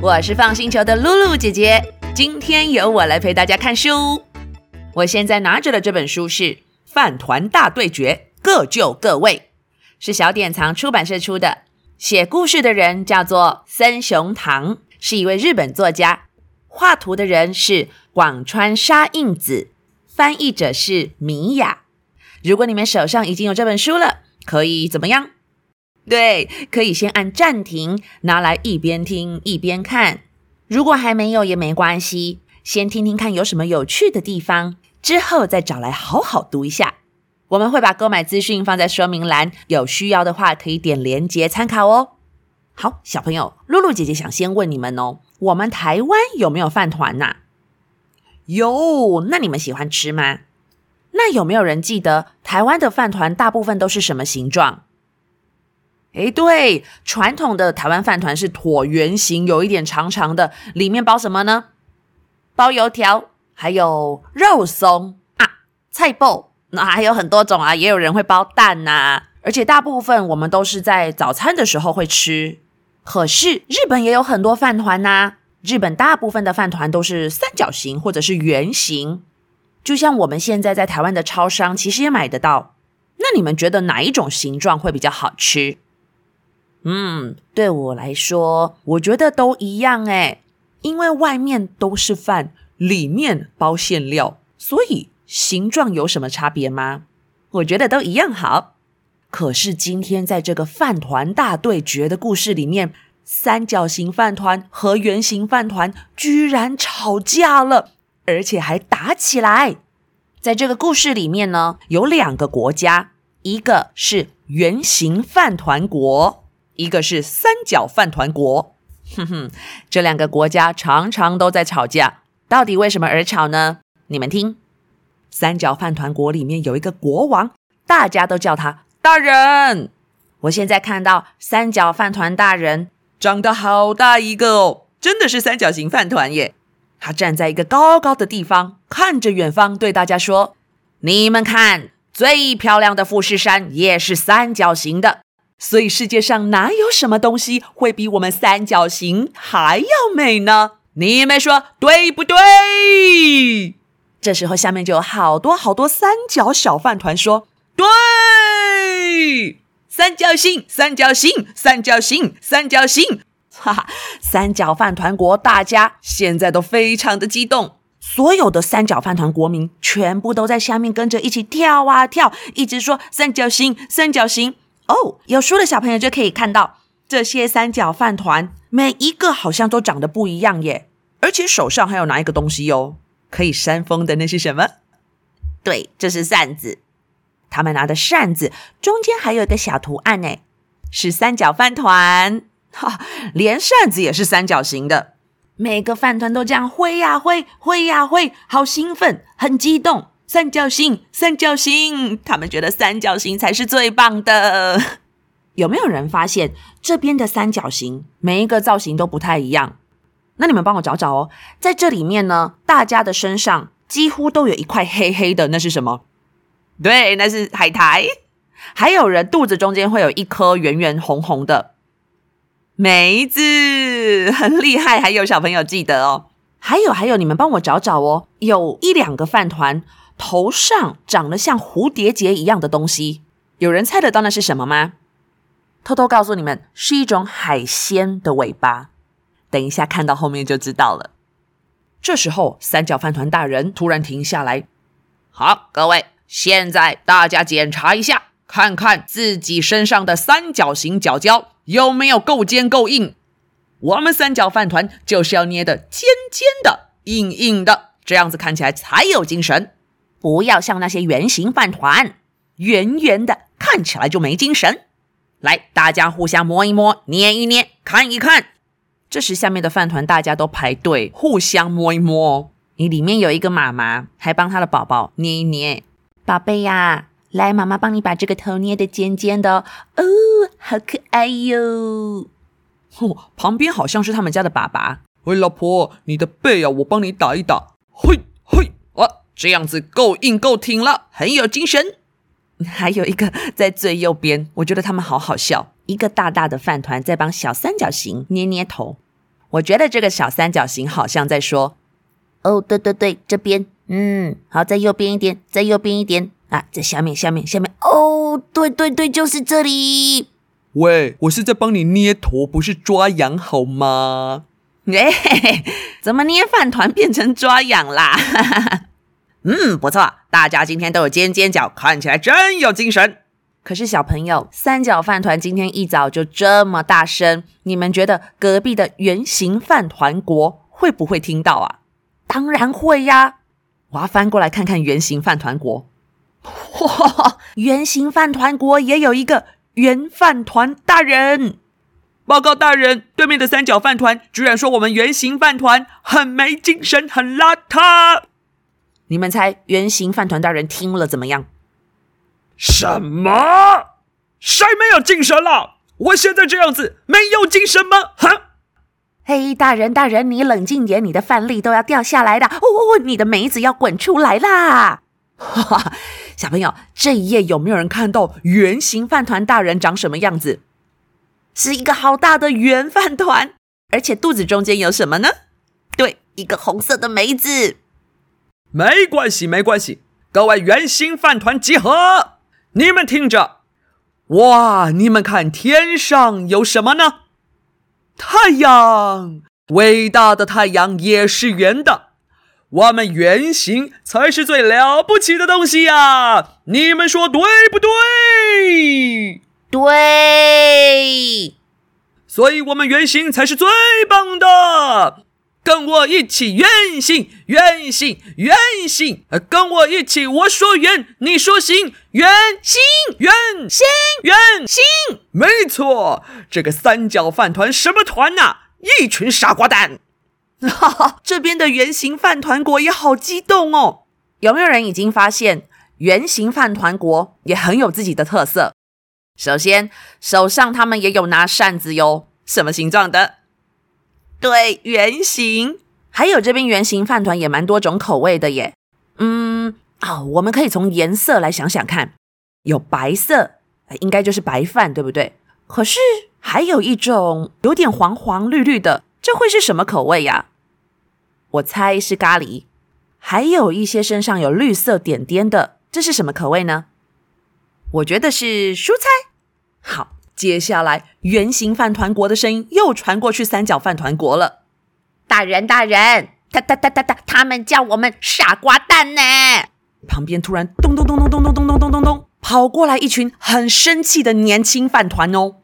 我是放星球的露露姐姐。今天由我来陪大家看书。我现在拿着的这本书是《饭团大对决，各就各位》，是小典藏出版社出的。写故事的人叫做森雄堂，是一位日本作家。画图的人是广川沙印子，翻译者是米雅。如果你们手上已经有这本书了，可以怎么样？对，可以先按暂停，拿来一边听一边看。如果还没有也没关系，先听听看有什么有趣的地方，之后再找来好好读一下。我们会把购买资讯放在说明栏，有需要的话可以点连结参考哦。好，小朋友，露露姐姐想先问你们哦，我们台湾有没有饭团呐？有，那你们喜欢吃吗？那有没有人记得台湾的饭团大部分都是什么形状？哎，对，传统的台湾饭团是椭圆形，有一点长长的，里面包什么呢？包油条，还有肉松啊，菜包，那还有很多种啊，也有人会包蛋呐。而且大部分我们都是在早餐的时候会吃。可是日本也有很多饭团呐，日本大部分的饭团都是三角形或者是圆形，就像我们现在在台湾的超商其实也买得到。那你们觉得哪一种形状会比较好吃？嗯，对我来说，我觉得都一样哎，因为外面都是饭，里面包馅料，所以形状有什么差别吗？我觉得都一样好。可是今天在这个饭团大对决的故事里面，三角形饭团和圆形饭团居然吵架了，而且还打起来。在这个故事里面呢，有两个国家，一个是圆形饭团国。一个是三角饭团国，哼哼，这两个国家常常都在吵架，到底为什么而吵呢？你们听，三角饭团国里面有一个国王，大家都叫他大人。我现在看到三角饭团大人长得好大一个哦，真的是三角形饭团耶。他站在一个高高的地方，看着远方，对大家说：“你们看，最漂亮的富士山也是三角形的。”所以世界上哪有什么东西会比我们三角形还要美呢？你们说对不对？这时候下面就有好多好多三角小饭团说：“对，三角形，三角形，三角形，三角形。”哈哈，三角饭团国大家现在都非常的激动，所有的三角饭团国民全部都在下面跟着一起跳啊跳，一直说三角形，三角形。哦，有书的小朋友就可以看到这些三角饭团，每一个好像都长得不一样耶，而且手上还有拿一个东西哟，可以扇风的那是什么？对，这是扇子。他们拿的扇子中间还有一个小图案呢，是三角饭团。哈，连扇子也是三角形的。每个饭团都这样挥呀挥，挥呀挥，好兴奋，很激动。三角形，三角形，他们觉得三角形才是最棒的。有没有人发现这边的三角形每一个造型都不太一样？那你们帮我找找哦。在这里面呢，大家的身上几乎都有一块黑黑的，那是什么？对，那是海苔。还有人肚子中间会有一颗圆圆红红的梅子，很厉害。还有小朋友记得哦。还有还有，你们帮我找找哦。有一两个饭团。头上长了像蝴蝶结一样的东西，有人猜得到那是什么吗？偷偷告诉你们，是一种海鲜的尾巴。等一下看到后面就知道了。这时候，三角饭团大人突然停下来。好，各位，现在大家检查一下，看看自己身上的三角形角胶有没有够尖够硬。我们三角饭团就是要捏的尖尖的、硬硬的，这样子看起来才有精神。不要像那些圆形饭团，圆圆的，看起来就没精神。来，大家互相摸一摸，捏一捏，看一看。这时，下面的饭团大家都排队，互相摸一摸。你里面有一个妈妈，还帮她的宝宝捏一捏。宝贝呀，来，妈妈帮你把这个头捏得尖尖的哦，好可爱哟。哼，旁边好像是他们家的爸爸。喂，老婆，你的背啊，我帮你打一打。嘿，嘿。这样子够硬够挺了，很有精神。还有一个在最右边，我觉得他们好好笑。一个大大的饭团在帮小三角形捏捏头。我觉得这个小三角形好像在说：“哦，对对对，这边，嗯，好，在右边一点，在右边一点啊，在下面，下面，下面。哦，对对对，就是这里。喂，我是在帮你捏头，不是抓痒，好吗？哎，怎么捏饭团变成抓痒啦？嗯，不错，大家今天都有尖尖角，看起来真有精神。可是小朋友，三角饭团今天一早就这么大声，你们觉得隔壁的圆形饭团国会不会听到啊？当然会呀！我要翻过来看看圆形饭团国。哇，圆形饭团国也有一个圆饭团大人。报告大人，对面的三角饭团居然说我们圆形饭团很没精神，很邋遢。你们猜圆形饭团大人听了怎么样？什么？谁没有精神了？我现在这样子没有精神吗？哼！嘿，大人，大人，你冷静点，你的饭粒都要掉下来的。哦哦，你的梅子要滚出来啦！哈哈，小朋友，这一页有没有人看到圆形饭团大人长什么样子？是一个好大的圆饭团，而且肚子中间有什么呢？对，一个红色的梅子。没关系，没关系，各位圆形饭团集合。你们听着，哇！你们看天上有什么呢？太阳，伟大的太阳也是圆的。我们圆形才是最了不起的东西呀！你们说对不对？对。所以，我们圆形才是最棒的。跟我一起圆形，圆形，圆形！跟我一起，我说圆，你说行，圆形，圆形，圆形。没错，这个三角饭团什么团呐？一群傻瓜蛋！哈哈，这边的圆形饭团国也好激动哦。有没有人已经发现，圆形饭团国也很有自己的特色？首先，手上他们也有拿扇子哟，什么形状的？对，圆形，还有这边圆形饭团也蛮多种口味的耶。嗯，哦，我们可以从颜色来想想看，有白色，应该就是白饭，对不对？可是还有一种有点黄黄绿绿的，这会是什么口味呀？我猜是咖喱。还有一些身上有绿色点点的，这是什么口味呢？我觉得是蔬菜。好。接下来，圆形饭团国的声音又传过去三角饭团国了。大人，大人，他、他、他、他、他，他们叫我们傻瓜蛋呢。旁边突然咚咚咚咚咚咚咚咚咚咚咚，跑过来一群很生气的年轻饭团哦。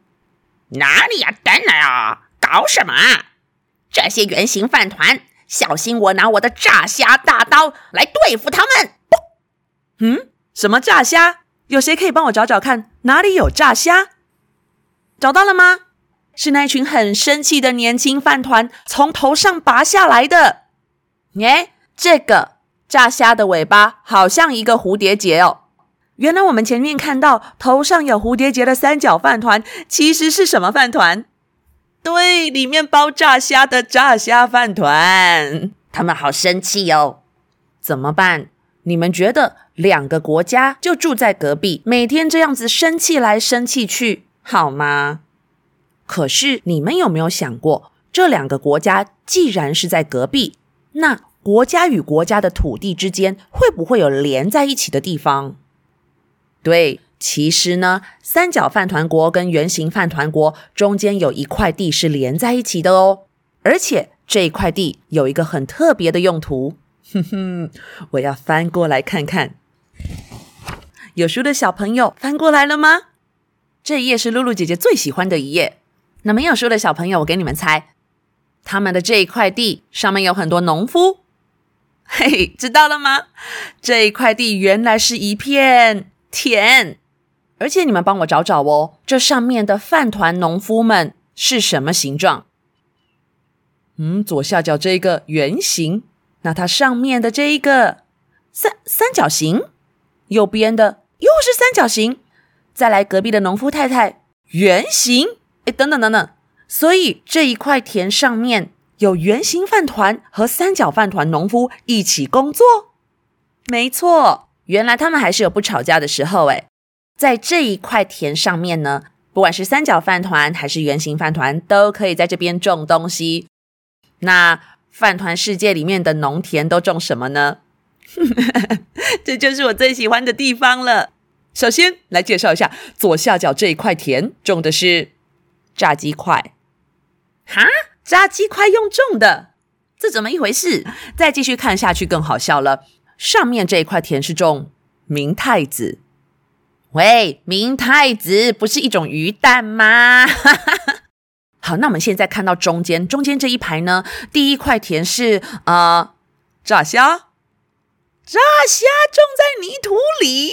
哪里呀？等等啊！搞什么啊？这些圆形饭团，小心我拿我的炸虾大刀来对付他们！嗯？什么炸虾？有谁可以帮我找找看，哪里有炸虾？找到了吗？是那群很生气的年轻饭团从头上拔下来的。耶，这个炸虾的尾巴好像一个蝴蝶结哦。原来我们前面看到头上有蝴蝶结的三角饭团，其实是什么饭团？对，里面包炸虾的炸虾饭团。他们好生气哦，怎么办？你们觉得两个国家就住在隔壁，每天这样子生气来生气去？好吗？可是你们有没有想过，这两个国家既然是在隔壁，那国家与国家的土地之间会不会有连在一起的地方？对，其实呢，三角饭团国跟圆形饭团国中间有一块地是连在一起的哦，而且这一块地有一个很特别的用途。哼哼，我要翻过来看看，有书的小朋友翻过来了吗？这一页是露露姐姐最喜欢的一页。那没有书的小朋友，我给你们猜，他们的这一块地上面有很多农夫。嘿，知道了吗？这一块地原来是一片田，而且你们帮我找找哦，这上面的饭团农夫们是什么形状？嗯，左下角这个圆形，那它上面的这一个三三角形，右边的又是三角形。再来隔壁的农夫太太，圆形，哎，等等等等，所以这一块田上面有圆形饭团和三角饭团农夫一起工作。没错，原来他们还是有不吵架的时候。哎，在这一块田上面呢，不管是三角饭团还是圆形饭团，都可以在这边种东西。那饭团世界里面的农田都种什么呢？这就是我最喜欢的地方了。首先来介绍一下左下角这一块田种的是炸鸡块，哈，炸鸡块用种的，这怎么一回事？再继续看下去更好笑了。上面这一块田是种明太子，喂，明太子不是一种鱼蛋吗？好，那我们现在看到中间，中间这一排呢，第一块田是呃炸虾，炸虾种在泥土里。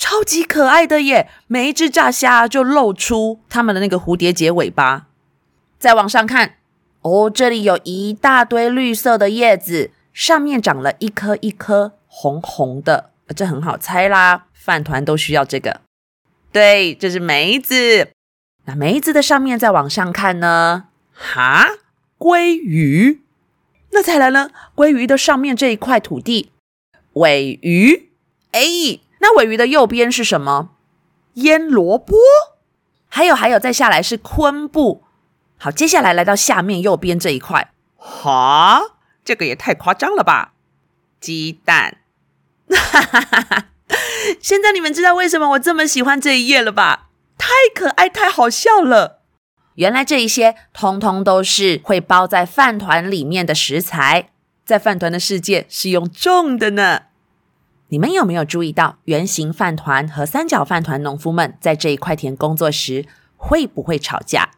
超级可爱的耶！每一只炸虾就露出它们的那个蝴蝶结尾巴。再往上看，哦，这里有一大堆绿色的叶子，上面长了一颗一颗红红的，这很好猜啦。饭团都需要这个。对，这是梅子。那梅子的上面再往上看呢？哈，鲑鱼。那再来呢？鲑鱼的上面这一块土地，尾鱼。哎。那尾鱼的右边是什么？腌萝卜。还有还有，再下来是昆布。好，接下来来到下面右边这一块。哈，这个也太夸张了吧！鸡蛋。哈哈哈哈现在你们知道为什么我这么喜欢这一页了吧？太可爱，太好笑了。原来这一些通通都是会包在饭团里面的食材，在饭团的世界是用种的呢。你们有没有注意到，圆形饭团和三角饭团农夫们在这一块田工作时会不会吵架？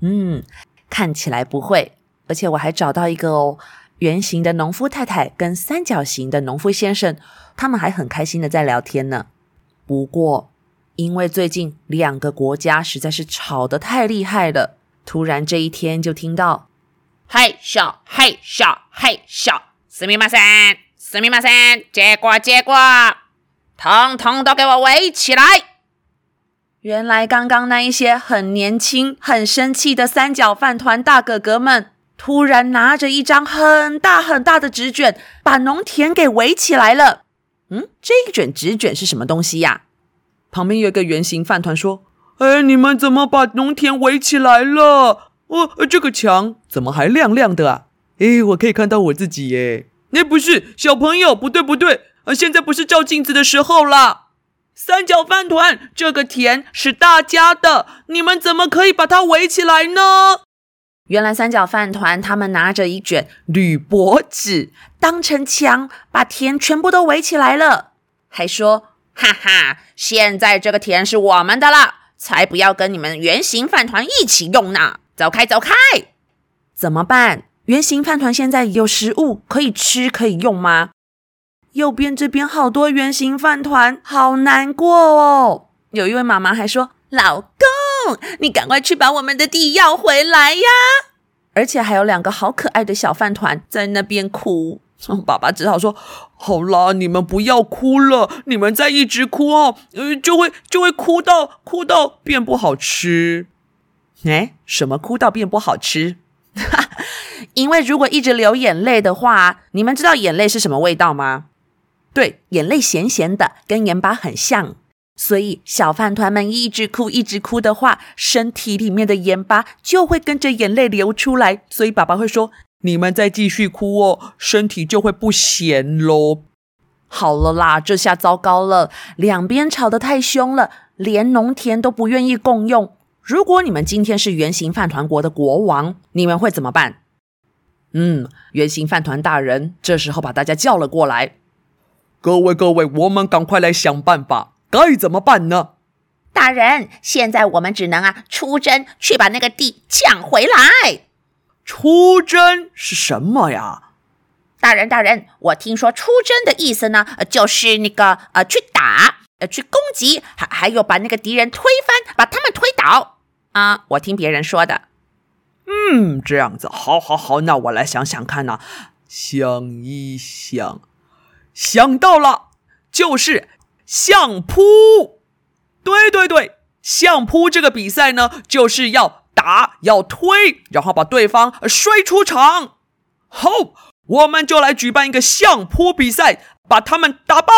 嗯，看起来不会。而且我还找到一个哦，圆形的农夫太太跟三角形的农夫先生，他们还很开心的在聊天呢。不过，因为最近两个国家实在是吵得太厉害了，突然这一天就听到嘿咻嘿咻嘿咻，すみませ ん。すみません，结果结果，统统都给我围起来！原来刚刚那一些很年轻、很生气的三角饭团大哥哥们，突然拿着一张很大很大的纸卷，把农田给围起来了。嗯，这一卷纸卷是什么东西呀？旁边有一个圆形饭团说：“哎，你们怎么把农田围起来了？哦，这个墙怎么还亮亮的啊？哎，我可以看到我自己耶！” 那不是小朋友，不对不对，呃，现在不是照镜子的时候啦。三角饭团，这个田是大家的，你们怎么可以把它围起来呢？原来三角饭团他们拿着一卷铝箔纸当成墙，把田全部都围起来了，还说：“哈哈，现在这个田是我们的了，才不要跟你们圆形饭团一起用呢！走开，走开！怎么办？”圆形饭团现在有食物可以吃可以用吗？右边这边好多圆形饭团，好难过哦。有一位妈妈还说：“老公，你赶快去把我们的地要回来呀！”而且还有两个好可爱的小饭团在那边哭。爸爸只好说：“好啦，你们不要哭了，你们再一直哭哦，呃，就会就会哭到哭到变不好吃。”哎，什么哭到变不好吃？哈，因为如果一直流眼泪的话，你们知道眼泪是什么味道吗？对，眼泪咸咸的，跟盐巴很像。所以小饭团们一直哭，一直哭的话，身体里面的盐巴就会跟着眼泪流出来。所以爸爸会说：“你们再继续哭哦，身体就会不咸喽。”好了啦，这下糟糕了，两边吵得太凶了，连农田都不愿意共用。如果你们今天是圆形饭团国的国王，你们会怎么办？嗯，圆形饭团大人这时候把大家叫了过来。各位各位，我们赶快来想办法，该怎么办呢？大人，现在我们只能啊出征去把那个地抢回来。出征是什么呀？大人大人，我听说出征的意思呢，就是那个呃去打呃去攻击，还还有把那个敌人推翻，把他们推倒。啊，我听别人说的。嗯，这样子，好，好，好，那我来想想看呢。想一想，想到了，就是相扑。对对对，相扑这个比赛呢，就是要打，要推，然后把对方摔出场。好，我们就来举办一个相扑比赛，把他们打败。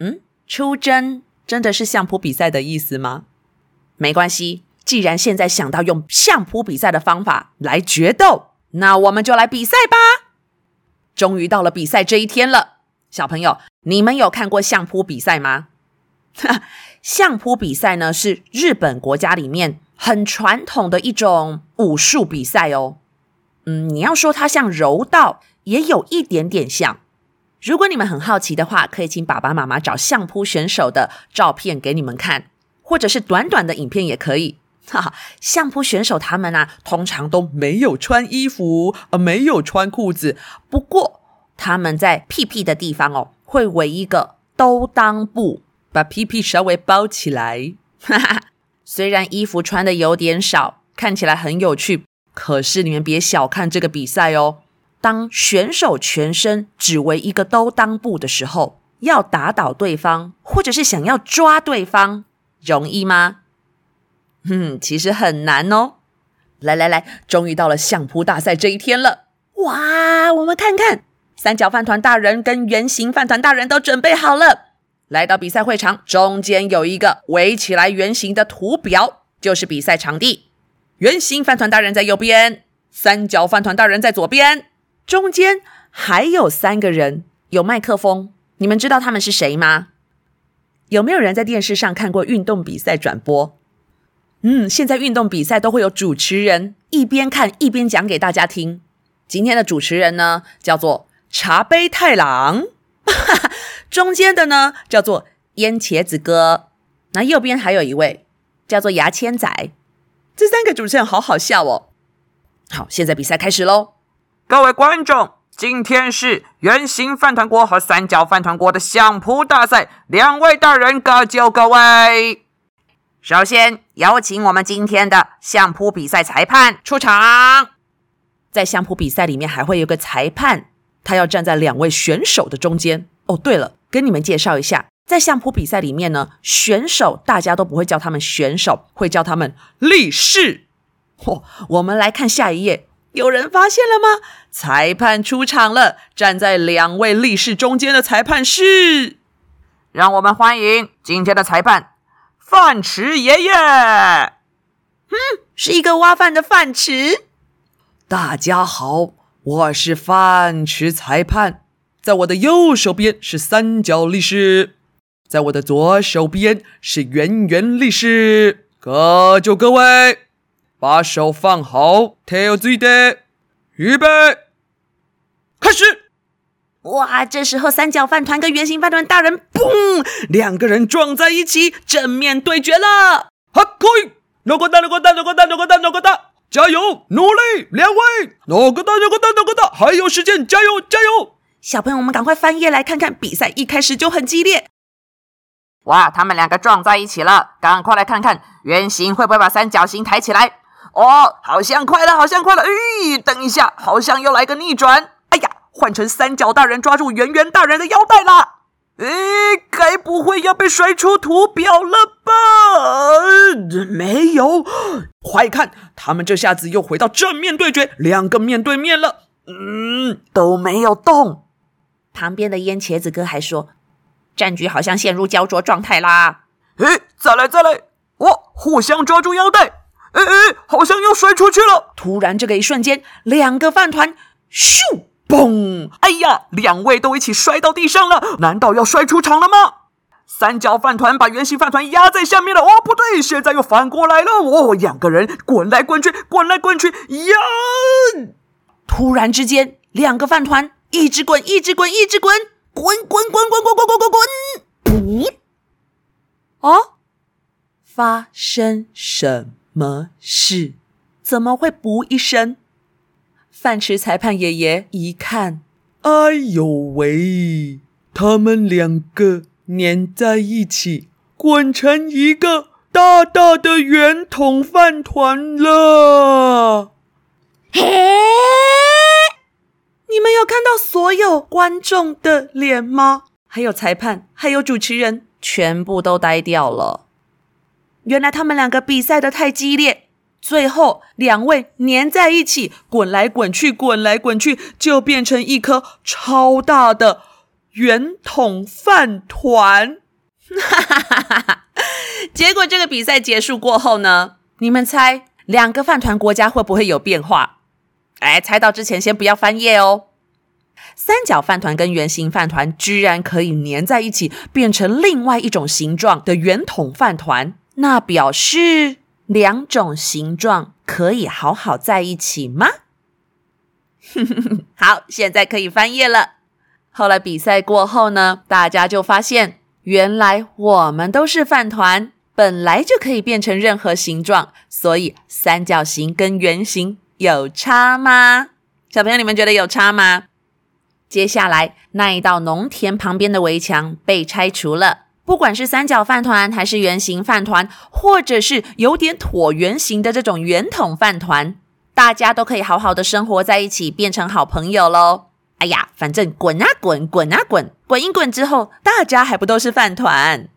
嗯，出征真的是相扑比赛的意思吗？没关系，既然现在想到用相扑比赛的方法来决斗，那我们就来比赛吧。终于到了比赛这一天了，小朋友，你们有看过相扑比赛吗？相扑比赛呢，是日本国家里面很传统的一种武术比赛哦。嗯，你要说它像柔道，也有一点点像。如果你们很好奇的话，可以请爸爸妈妈找相扑选手的照片给你们看，或者是短短的影片也可以。哈哈，相扑选手他们啊，通常都没有穿衣服，呃，没有穿裤子。不过他们在屁屁的地方哦，会围一个兜裆布，把屁屁稍微包起来。哈哈，虽然衣服穿的有点少，看起来很有趣，可是你们别小看这个比赛哦。当选手全身只围一个兜裆布的时候，要打倒对方，或者是想要抓对方，容易吗？哼，其实很难哦。来来来，终于到了相扑大赛这一天了！哇，我们看看，三角饭团大人跟圆形饭团大人都准备好了。来到比赛会场，中间有一个围起来圆形的图表，就是比赛场地。圆形饭团大人在右边，三角饭团大人在左边。中间还有三个人，有麦克风。你们知道他们是谁吗？有没有人在电视上看过运动比赛转播？嗯，现在运动比赛都会有主持人一边看一边讲给大家听。今天的主持人呢，叫做茶杯太郎。中间的呢，叫做烟茄子哥。那右边还有一位叫做牙签仔。这三个主持人好好笑哦。好，现在比赛开始喽。各位观众，今天是圆形饭团国和三角饭团国的相扑大赛，两位大人各就各位。首先有请我们今天的相扑比赛裁判出场。在相扑比赛里面，还会有个裁判，他要站在两位选手的中间。哦，对了，跟你们介绍一下，在相扑比赛里面呢，选手大家都不会叫他们选手，会叫他们力士。嚯，我们来看下一页。有人发现了吗？裁判出场了，站在两位力士中间的裁判是，让我们欢迎今天的裁判饭池爷爷。嗯，是一个挖饭的饭池。大家好，我是饭池裁判，在我的右手边是三角力士，在我的左手边是圆圆力士。各就各位。把手放好，tail 最低，预备，开始！哇，这时候三角饭团跟圆形饭团大人，嘣，两个人撞在一起，正面对决了。哈，可以，哪个大，哪个大，哪个大，哪个大，哪个大，加油，努力，两位，哪个大，哪个大，哪个大，还有时间，加油，加油！小朋友，我们赶快翻页来看看，比赛一开始就很激烈。哇，他们两个撞在一起了，赶快来看看圆形会不会把三角形抬起来。哦，好像快了，好像快了！咦，等一下，好像又来个逆转！哎呀，换成三角大人抓住圆圆大人的腰带啦！诶，该不会要被甩出图表了吧？没有，快看，他们这下子又回到正面对决，两个面对面了。嗯，都没有动。旁边的腌茄子哥还说，战局好像陷入焦灼状态啦。诶，再来再来，哦互相抓住腰带。哎哎，好像要摔出去了！突然，这个一瞬间，两个饭团咻嘣！哎呀，两位都一起摔到地上了！难道要摔出场了吗？三角饭团把圆形饭团压在下面了。哦，不对，现在又反过来了。哦，两个人滚来滚去，滚来滚去，呀！突然之间，两个饭团一直滚，一直滚，一直滚，滚滚滚滚滚滚滚滚滚！不，哦，发生什？么事？怎么会不一声？饭池裁判爷爷一看，哎呦喂！他们两个粘在一起，滚成一个大大的圆筒饭团了。嘿！你们有看到所有观众的脸吗？还有裁判，还有主持人，全部都呆掉了。原来他们两个比赛的太激烈，最后两位粘在一起，滚来滚去，滚来滚去，就变成一颗超大的圆筒饭团。结果这个比赛结束过后呢，你们猜两个饭团国家会不会有变化？哎，猜到之前先不要翻页哦。三角饭团跟圆形饭团居然可以粘在一起，变成另外一种形状的圆筒饭团，那表示两种形状可以好好在一起吗？好，现在可以翻页了。后来比赛过后呢，大家就发现，原来我们都是饭团，本来就可以变成任何形状，所以三角形跟圆形有差吗？小朋友，你们觉得有差吗？接下来那一道农田旁边的围墙被拆除了，不管是三角饭团，还是圆形饭团，或者是有点椭圆形的这种圆筒饭团，大家都可以好好的生活在一起，变成好朋友喽。哎呀，反正滚啊滚，滚啊滚，滚一滚之后，大家还不都是饭团？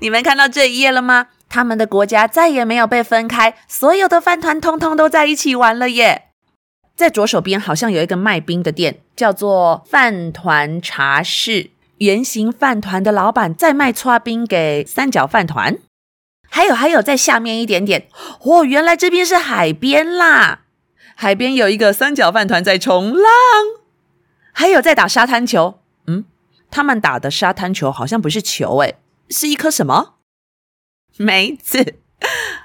你们看到这一页了吗？他们的国家再也没有被分开，所有的饭团通通都在一起玩了耶。在左手边好像有一个卖冰的店，叫做饭团茶室。圆形饭团的老板在卖搓冰给三角饭团。还有还有，在下面一点点，哦，原来这边是海边啦！海边有一个三角饭团在冲浪，还有在打沙滩球。嗯，他们打的沙滩球好像不是球，诶，是一颗什么梅子，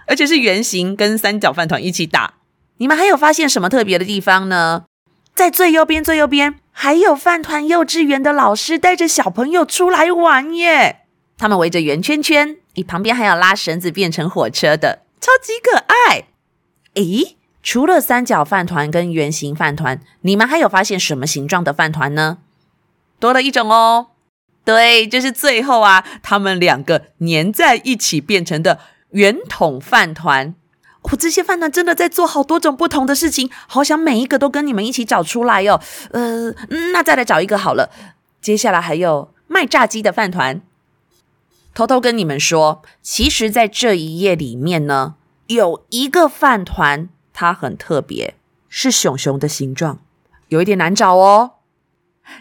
而且是圆形跟三角饭团一起打。你们还有发现什么特别的地方呢？在最右边，最右边还有饭团幼稚园的老师带着小朋友出来玩耶！他们围着圆圈圈，你旁边还有拉绳子变成火车的，超级可爱。诶，除了三角饭团跟圆形饭团，你们还有发现什么形状的饭团呢？多了一种哦，对，就是最后啊，他们两个粘在一起变成的圆筒饭团。我这些饭团真的在做好多种不同的事情，好想每一个都跟你们一起找出来哟。呃，那再来找一个好了。接下来还有卖炸鸡的饭团。偷偷跟你们说，其实，在这一页里面呢，有一个饭团，它很特别，是熊熊的形状，有一点难找哦。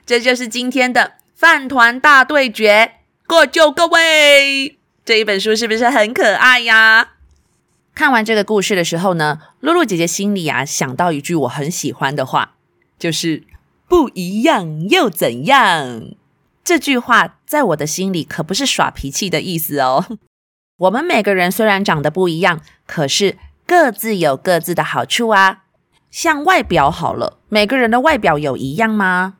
这就是今天的饭团大对决，各就各位。这一本书是不是很可爱呀？看完这个故事的时候呢，露露姐姐心里啊想到一句我很喜欢的话，就是“不一样又怎样”。这句话在我的心里可不是耍脾气的意思哦。我们每个人虽然长得不一样，可是各自有各自的好处啊。像外表好了，每个人的外表有一样吗？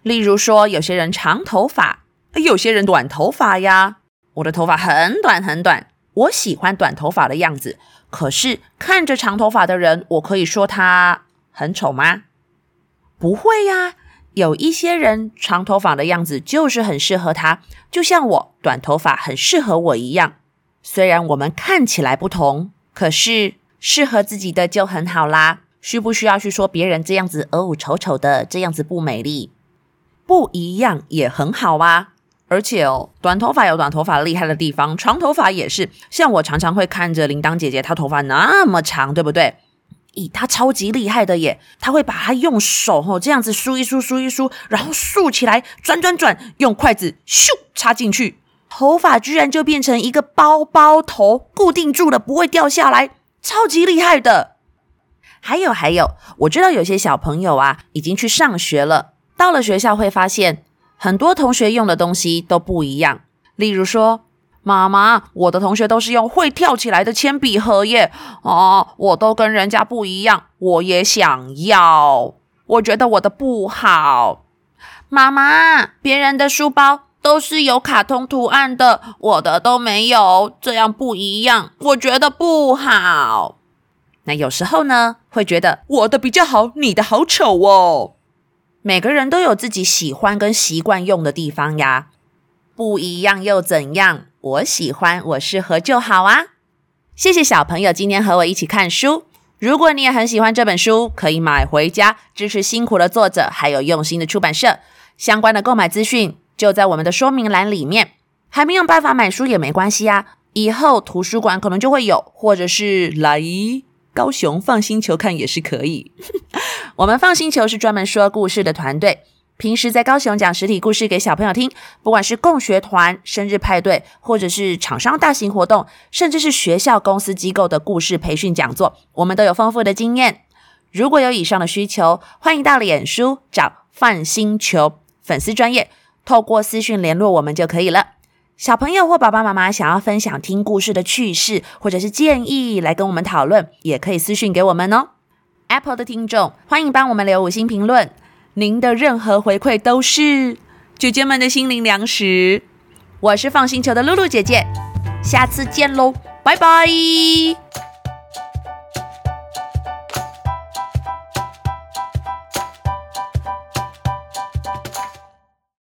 例如说，有些人长头发，有些人短头发呀。我的头发很短很短。我喜欢短头发的样子，可是看着长头发的人，我可以说他很丑吗？不会呀，有一些人长头发的样子就是很适合他，就像我短头发很适合我一样。虽然我们看起来不同，可是适合自己的就很好啦。需不需要去说别人这样子哦丑丑的，这样子不美丽？不一样也很好啊。而且哦，短头发有短头发厉害的地方，长头发也是。像我常常会看着铃铛姐姐，她头发那么长，对不对？咦，她超级厉害的耶！她会把它用手吼这样子梳一梳，梳一梳，然后竖起来，转转转，用筷子咻插进去，头发居然就变成一个包包头，固定住了，不会掉下来，超级厉害的。还有还有，我知道有些小朋友啊，已经去上学了，到了学校会发现。很多同学用的东西都不一样，例如说，妈妈，我的同学都是用会跳起来的铅笔盒耶，哦，我都跟人家不一样，我也想要，我觉得我的不好。妈妈，别人的书包都是有卡通图案的，我的都没有，这样不一样，我觉得不好。那有时候呢，会觉得我的比较好，你的好丑哦。每个人都有自己喜欢跟习惯用的地方呀，不一样又怎样？我喜欢，我适合就好啊！谢谢小朋友今天和我一起看书。如果你也很喜欢这本书，可以买回家支持辛苦的作者，还有用心的出版社。相关的购买资讯就在我们的说明栏里面。还没有办法买书也没关系啊，以后图书馆可能就会有，或者是来。高雄放星球看也是可以。我们放星球是专门说故事的团队，平时在高雄讲实体故事给小朋友听，不管是共学团、生日派对，或者是厂商大型活动，甚至是学校、公司机构的故事培训讲座，我们都有丰富的经验。如果有以上的需求，欢迎到脸书找范星球粉丝专业，透过私讯联络我们就可以了。小朋友或爸爸妈妈想要分享听故事的趣事，或者是建议来跟我们讨论，也可以私讯给我们哦。Apple 的听众，欢迎帮我们留五星评论。您的任何回馈都是姐姐们的心灵粮食。我是放星球的露露姐姐，下次见喽，拜拜。